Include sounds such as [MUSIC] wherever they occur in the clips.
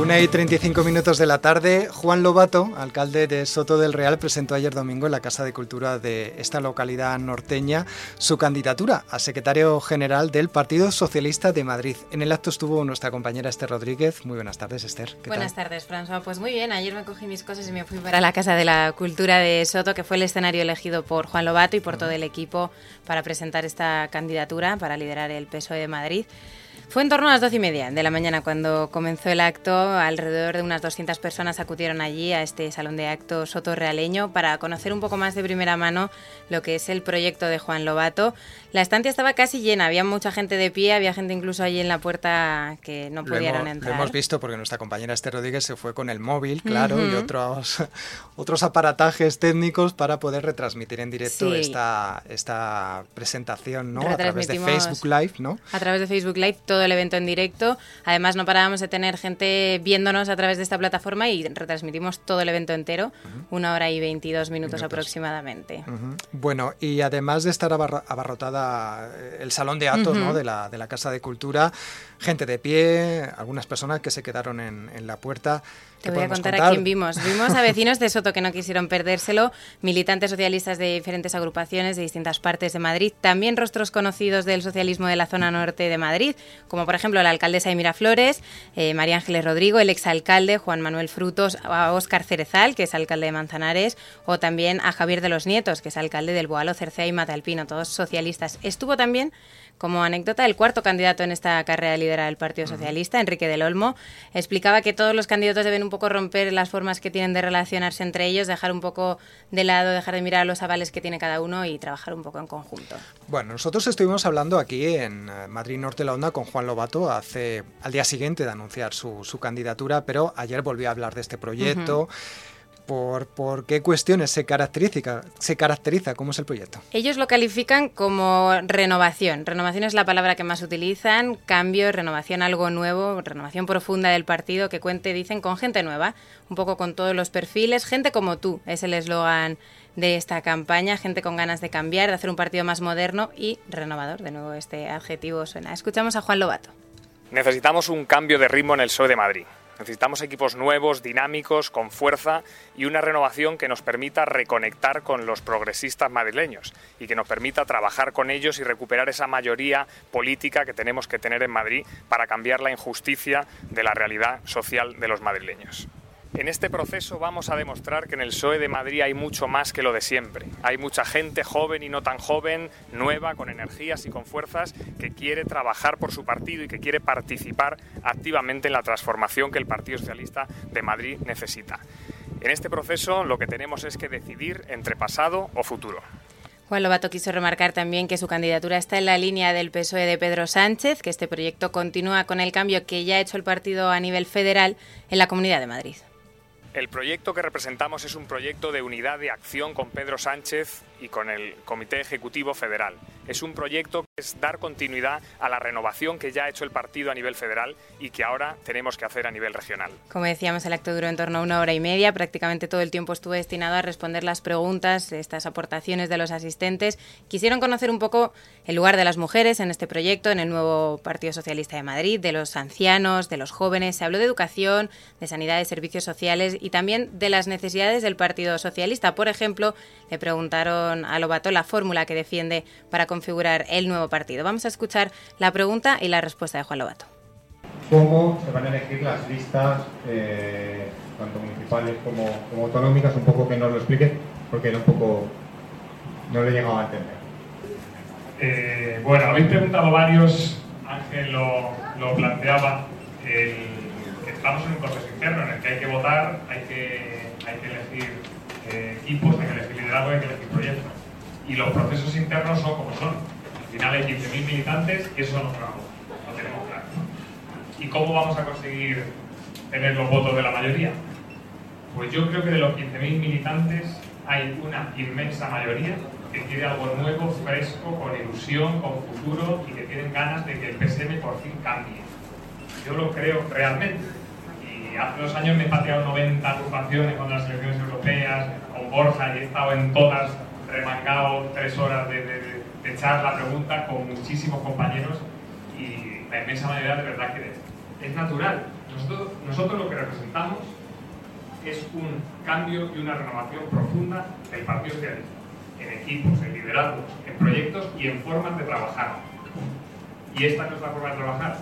Una y 35 minutos de la tarde, Juan Lobato, alcalde de Soto del Real, presentó ayer domingo en la Casa de Cultura de esta localidad norteña su candidatura a secretario general del Partido Socialista de Madrid. En el acto estuvo nuestra compañera Esther Rodríguez. Muy buenas tardes, Esther. buenas tardes, François. Pues muy bien, ayer me cogí mis cosas y me fui para la Casa de la Cultura de Soto, que fue el escenario elegido por Juan Lobato y por todo el equipo para presentar esta candidatura para liderar el PSOE de Madrid. Fue en torno a las doce y media de la mañana cuando comenzó el acto. Alrededor de unas 200 personas acudieron allí a este salón de actos sotorrealeño para conocer un poco más de primera mano lo que es el proyecto de Juan Lobato. La estancia estaba casi llena, había mucha gente de pie, había gente incluso allí en la puerta que no pudieron entrar. Lo hemos visto porque nuestra compañera Esther Rodríguez se fue con el móvil, claro, y otros, [LAUGHS] otros aparatajes técnicos para poder retransmitir en directo esta, esta presentación, ¿no? A través de Facebook Live, ¿no? A través de Facebook Live todo el evento en directo. Además, no parábamos de tener gente viéndonos a través de esta plataforma y retransmitimos todo el evento entero, una hora y 22 minutos, aproximadamente. Bueno, y además de estar abarrotada eh, el salón de actos ¿no? de, la, de la Casa de Cultura, gente de pie, algunas personas que se quedaron en, en la puerta. Te voy a contar, a quién vimos. Vimos a vecinos de Soto que no quisieron perdérselo, militantes socialistas de diferentes agrupaciones de distintas partes de Madrid, también rostros conocidos del socialismo de la zona norte de Madrid, como por ejemplo la alcaldesa de Miraflores, eh, María Ángeles Rodrigo, el exalcalde Juan Manuel Frutos, a Óscar Cerezal, que es alcalde de Manzanares, o también a Javier de los Nietos, que es alcalde del Boalo, Cercea y Matalpino, todos socialistas. Estuvo también como anécdota, el cuarto candidato en esta carrera de liderar el Partido Socialista, Enrique del Olmo, explicaba que todos los candidatos deben un poco romper las formas que tienen de relacionarse entre ellos, dejar un poco de lado, dejar de mirar los avales que tiene cada uno y trabajar un poco en conjunto. Bueno, nosotros estuvimos hablando aquí en eh, Madrid Norte La Onda con Juan Lobato hace al día siguiente de anunciar su, candidatura, pero ayer volvió a hablar de este proyecto. Por, qué cuestiones se caracteriza, se caracteriza, cómo es el proyecto. Ellos lo califican como renovación. Renovación es la palabra que más utilizan, cambio, renovación, algo nuevo, renovación profunda del partido que cuente, dicen, con gente nueva, un poco con todos los perfiles, gente como tú, es el eslogan de esta campaña, gente con ganas de cambiar, de hacer un partido más moderno y renovador. De nuevo, este adjetivo suena. Escuchamos a Juan Lobato. Necesitamos un cambio de ritmo en el PSOE de Madrid. Necesitamos equipos nuevos, dinámicos, con fuerza y una renovación que nos permita reconectar con los progresistas madrileños y que nos permita trabajar con ellos y recuperar esa mayoría política que tenemos que tener en Madrid para cambiar la injusticia de la realidad social de los madrileños. En este proceso vamos a demostrar que en el PSOE de Madrid hay mucho más que lo de siempre. Hay mucha gente joven y no tan joven, nueva, con energías y con fuerzas, que quiere trabajar por su partido y que quiere participar activamente en la transformación que el Partido Socialista de Madrid necesita. En este proceso lo que tenemos es que decidir entre pasado o futuro. Juan Lobato quiso remarcar también que su candidatura está en la línea del PSOE de Pedro Sánchez, que este proyecto continúa con el cambio que ya ha hecho el partido a nivel federal en la Comunidad de Madrid. El proyecto que representamos es un proyecto de unidad de acción con Pedro Sánchez y con el Comité Ejecutivo Federal. Es un proyecto que es dar continuidad a la renovación que ya ha hecho el partido a nivel federal y que ahora tenemos que hacer a nivel regional. Como decíamos, el acto duró en torno a una hora y media. Prácticamente todo el tiempo estuvo destinado a responder las preguntas, estas aportaciones de los asistentes. Quisieron conocer un poco el lugar de las mujeres en este proyecto, en el nuevo Partido Socialista de Madrid, de los ancianos, de los jóvenes. Se habló de educación, de sanidad, de servicios sociales y también de las necesidades del Partido Socialista. Por ejemplo, le preguntaron a Lobato la fórmula que defiende para configurar el nuevo partido. Vamos a escuchar la pregunta y la respuesta de Juan Lobato. ¿Cómo se van a elegir las listas, eh, tanto municipales como, autonómicas? Un poco que nos lo explique, porque era un poco. no lo he llegado a entender. Eh, bueno, habéis preguntado varios, Ángel lo, lo planteaba. El, estamos en un proceso interno en el que hay que votar, hay que, hay que elegir eh, equipos, hay que elegir liderazgo, hay que elegir proyectos. Y los procesos internos son como son. Al final hay 15.000 militantes y eso no lo tenemos claro. ¿Y cómo vamos a conseguir tener los votos de la mayoría? Pues yo creo que de los 15.000 militantes hay una inmensa mayoría que quiere algo nuevo, fresco, con ilusión, con futuro y que tienen ganas de que el PSM por fin cambie. Yo lo creo realmente hace dos años me he pateado 90 agrupaciones con las elecciones europeas, con Borja y he estado en todas, remangado tres horas de, de, de echar la pregunta con muchísimos compañeros y la inmensa mayoría de verdad que es natural. Nosotros, nosotros lo que representamos es un cambio y una renovación profunda del Partido Socialista, en equipos, en liderazgos, en proyectos y en formas de trabajar. Y esta es nuestra forma de trabajar.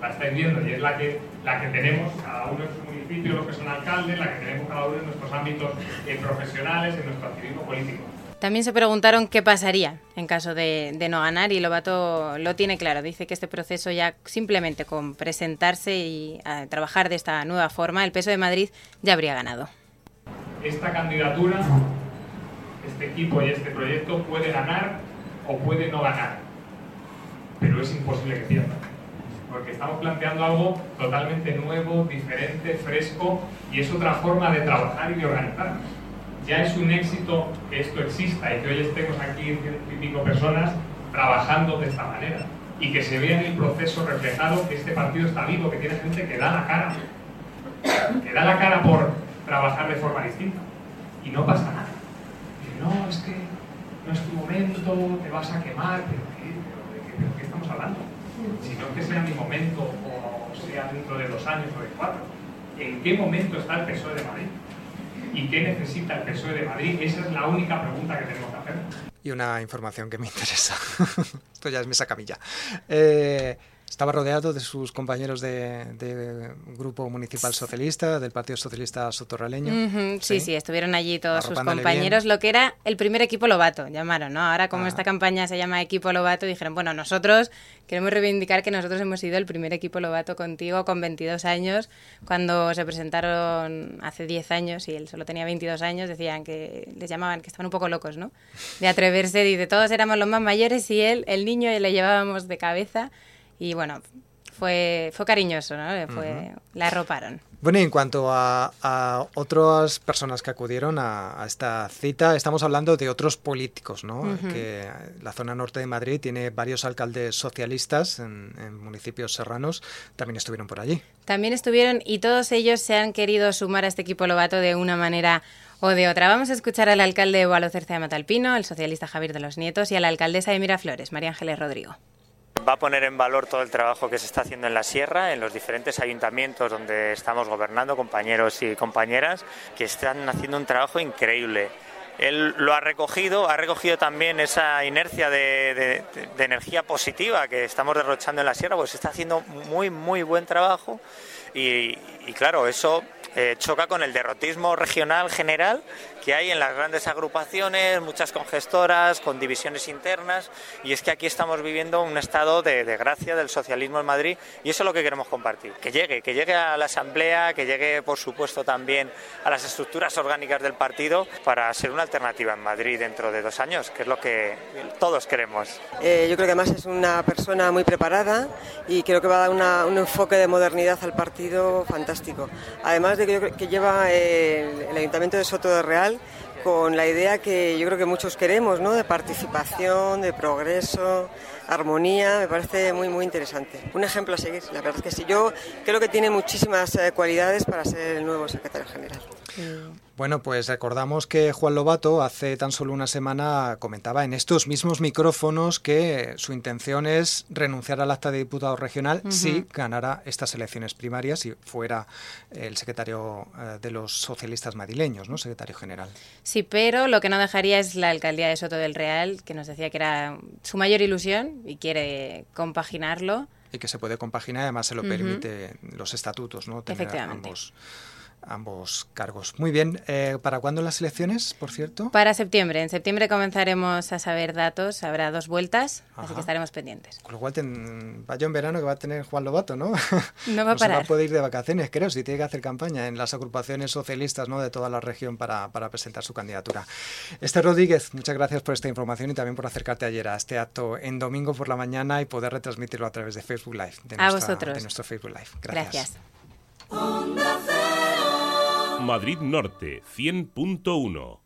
La estáis viendo y es la que, la que tenemos cada uno en su municipio, lo que son alcaldes, la que tenemos cada uno en nuestros ámbitos eh, profesionales, en nuestro activismo político. También se preguntaron qué pasaría en caso de, de, no ganar y Lobato lo tiene claro. Dice que este proceso ya simplemente con presentarse y trabajar de esta nueva forma, el peso de Madrid ya habría ganado. Esta candidatura, este equipo y este proyecto puede ganar o puede no ganar, pero es imposible que pierda. Porque estamos planteando algo totalmente nuevo, diferente, fresco y es otra forma de trabajar y de organizarnos ya es un éxito que esto exista y que hoy estemos aquí ciento y pico personas trabajando de esta manera y que se vea en el proceso reflejado que este partido está vivo, que tiene gente que da la cara, que da la cara por trabajar de forma distinta y no pasa nada. No, es que no es tu momento, te vas a quemar, pero ¿qué, pero, pero ¿qué estamos hablando? Si no que sea mi momento o sea dentro de dos años o de cuatro. ¿En qué momento está el PSOE de Madrid? ¿Y qué necesita el PSOE de Madrid? Esa es la única pregunta que tenemos que hacer. Y una información que me interesa. [LAUGHS] Esto ya es mi sacamilla. Estaba rodeado de sus compañeros de, de, Grupo Municipal Socialista, del Partido Socialista Sotorraleño. Uh -huh, sí, sí, sí, estuvieron allí todos sus compañeros, bien. lo que era el primer equipo Lobato, llamaron, ¿no? Ahora como ah. esta campaña se llama Equipo Lobato, dijeron, bueno, nosotros queremos reivindicar que nosotros hemos sido el primer equipo Lobato contigo con 22 años, cuando se presentaron hace 10 años y él solo tenía 22 años, decían que les llamaban que estaban un poco locos, ¿no? De atreverse, dice, todos éramos los más mayores y él, el niño, le llevábamos de cabeza y bueno, fue, fue cariñoso, ¿no? Fue, uh -huh. La arroparon. Bueno, y en cuanto a, a otras personas que acudieron a, a, esta cita, estamos hablando de otros políticos, ¿no? Uh -huh. Que la zona norte de Madrid tiene varios alcaldes socialistas en, en, municipios serranos, también estuvieron por allí. También estuvieron y todos ellos se han querido sumar a este equipo Lobato de una manera o de otra. Vamos a escuchar al alcalde de Boalo Cerce de Matalpino, el socialista Javier de los Nietos, y a la alcaldesa de Miraflores, María Ángeles Rodrigo va a poner en valor todo el trabajo que se está haciendo en la sierra, en los diferentes ayuntamientos donde estamos gobernando, compañeros y compañeras, que están haciendo un trabajo increíble. Él lo ha recogido, ha recogido también esa inercia de, energía positiva que estamos derrochando en la sierra, pues está haciendo muy, muy buen trabajo y claro, eso eh, choca con el derrotismo regional general que hay en las grandes agrupaciones, muchas congestoras, con divisiones internas, y es que aquí estamos viviendo un estado de, de gracia del socialismo en Madrid, y eso es lo que queremos compartir, que llegue, que llegue a la Asamblea, que llegue, por supuesto, también a las estructuras orgánicas del partido, para ser una alternativa en Madrid dentro de dos años, que es lo que todos queremos. Eh, yo creo que además es una persona muy preparada y creo que va a dar una, un enfoque de modernidad al partido fantástico. Además de que, lleva eh, el Ayuntamiento de Soto de Real con la idea que yo creo que muchos queremos, ¿no? De participación, de progreso, armonía, me parece muy, muy interesante. Un ejemplo a seguir, la verdad es que sí. Yo creo que tiene muchísimas eh, cualidades para ser el nuevo secretario general. Bueno, pues recordamos que Juan Lobato hace tan solo una semana comentaba en estos mismos micrófonos que su intención es renunciar al acta de diputado regional uh -huh. si ganara estas elecciones primarias y fuera el secretario uh, de los socialistas madrileños, ¿no? Secretario general. Sí, pero lo que no dejaría es la alcaldía de Soto del Real, que nos decía que era su mayor ilusión y quiere compaginarlo. Y que se puede compaginar, además se lo uh -huh. permite los estatutos, ¿no? Tener Efectivamente. Ambos ambos cargos. Muy bien, eh, ¿para cuándo las elecciones, por cierto? Para septiembre. En septiembre comenzaremos a saber datos, habrá dos vueltas, Ajá. así que estaremos pendientes. Con lo cual, ten... vaya en verano que va a tener Juan Lobato, ¿no? [LAUGHS] No va a parar. No se va a poder ir de vacaciones, creo, si tiene que hacer campaña en las agrupaciones socialistas ¿no? de toda la región para, para presentar su candidatura. Esther Rodríguez, muchas gracias por esta información y también por acercarte ayer a este acto en domingo por la mañana y poder retransmitirlo a través de Facebook Live. De a nuestra, vosotros. De nuestro Facebook Live. Gracias. Gracias. Madrid Norte 100.1